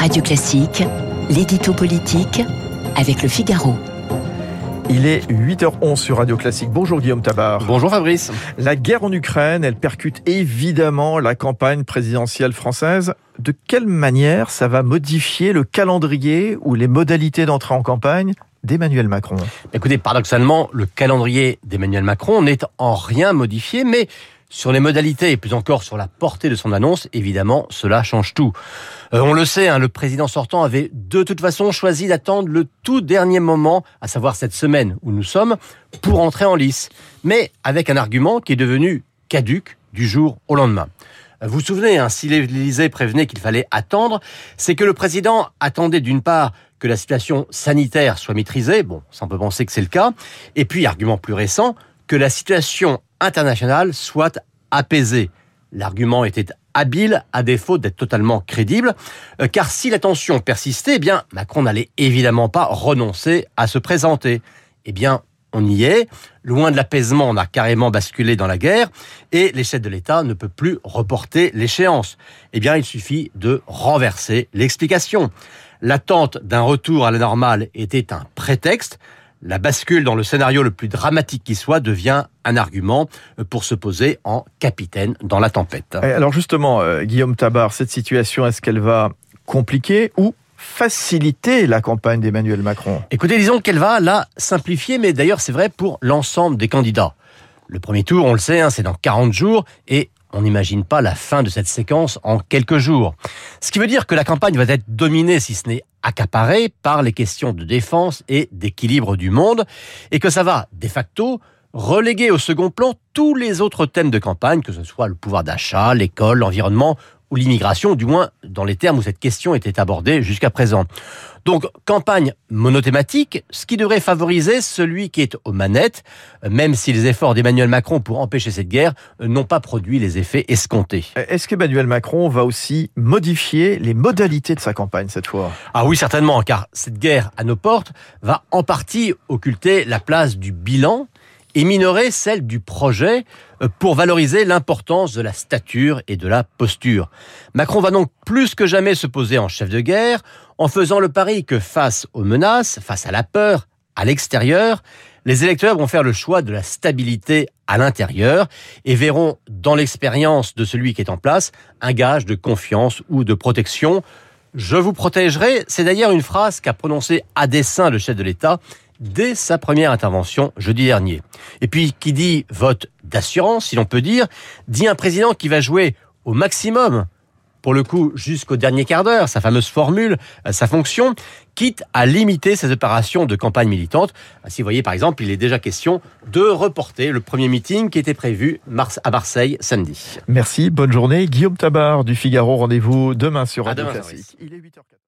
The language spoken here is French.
Radio Classique, l'édito politique avec le Figaro. Il est 8h11 sur Radio Classique. Bonjour Guillaume Tabar. Bonjour Fabrice. La guerre en Ukraine, elle percute évidemment la campagne présidentielle française. De quelle manière ça va modifier le calendrier ou les modalités d'entrée en campagne d'Emmanuel Macron? Écoutez, paradoxalement, le calendrier d'Emmanuel Macron n'est en rien modifié, mais sur les modalités et plus encore sur la portée de son annonce, évidemment, cela change tout. Euh, on le sait, hein, le président sortant avait de toute façon choisi d'attendre le tout dernier moment, à savoir cette semaine où nous sommes, pour entrer en lice, mais avec un argument qui est devenu caduque du jour au lendemain. Euh, vous vous souvenez, hein, si l'Élysée prévenait qu'il fallait attendre, c'est que le président attendait d'une part que la situation sanitaire soit maîtrisée, bon, ça on peut penser que c'est le cas, et puis, argument plus récent, que la situation internationale soit apaisée. L'argument était habile à défaut d'être totalement crédible, euh, car si la tension persistait, eh bien Macron n'allait évidemment pas renoncer à se présenter. Eh bien, on y est. Loin de l'apaisement, on a carrément basculé dans la guerre et les chefs de l'État ne peut plus reporter l'échéance. Eh bien, il suffit de renverser l'explication. L'attente d'un retour à la normale était un prétexte la bascule dans le scénario le plus dramatique qui soit devient un argument pour se poser en capitaine dans la tempête. Alors justement, euh, Guillaume Tabar, cette situation, est-ce qu'elle va compliquer ou faciliter la campagne d'Emmanuel Macron? Écoutez, disons qu'elle va la simplifier, mais d'ailleurs c'est vrai pour l'ensemble des candidats. Le premier tour, on le sait, hein, c'est dans 40 jours, et on n'imagine pas la fin de cette séquence en quelques jours. Ce qui veut dire que la campagne va être dominée, si ce n'est accaparée, par les questions de défense et d'équilibre du monde, et que ça va, de facto, reléguer au second plan tous les autres thèmes de campagne, que ce soit le pouvoir d'achat, l'école, l'environnement ou l'immigration, du moins dans les termes où cette question était abordée jusqu'à présent. Donc, campagne monothématique, ce qui devrait favoriser celui qui est aux manettes, même si les efforts d'Emmanuel Macron pour empêcher cette guerre n'ont pas produit les effets escomptés. Est-ce qu'Emmanuel Macron va aussi modifier les modalités de sa campagne cette fois? Ah oui, certainement, car cette guerre à nos portes va en partie occulter la place du bilan et minorer celle du projet euh, pour valoriser l'importance de la stature et de la posture. Macron va donc plus que jamais se poser en chef de guerre en faisant le pari que face aux menaces, face à la peur, à l'extérieur, les électeurs vont faire le choix de la stabilité à l'intérieur et verront dans l'expérience de celui qui est en place un gage de confiance ou de protection. Je vous protégerai, c'est d'ailleurs une phrase qu'a prononcée à dessein le chef de l'État dès sa première intervention jeudi dernier. Et puis, qui dit vote d'assurance, si l'on peut dire, dit un président qui va jouer au maximum, pour le coup jusqu'au dernier quart d'heure, sa fameuse formule, euh, sa fonction, quitte à limiter ses opérations de campagne militante. Si vous voyez par exemple, il est déjà question de reporter le premier meeting qui était prévu à Marseille samedi. Merci, bonne journée. Guillaume Tabar du Figaro, rendez-vous demain sur Radio Classique. Il est 8h04.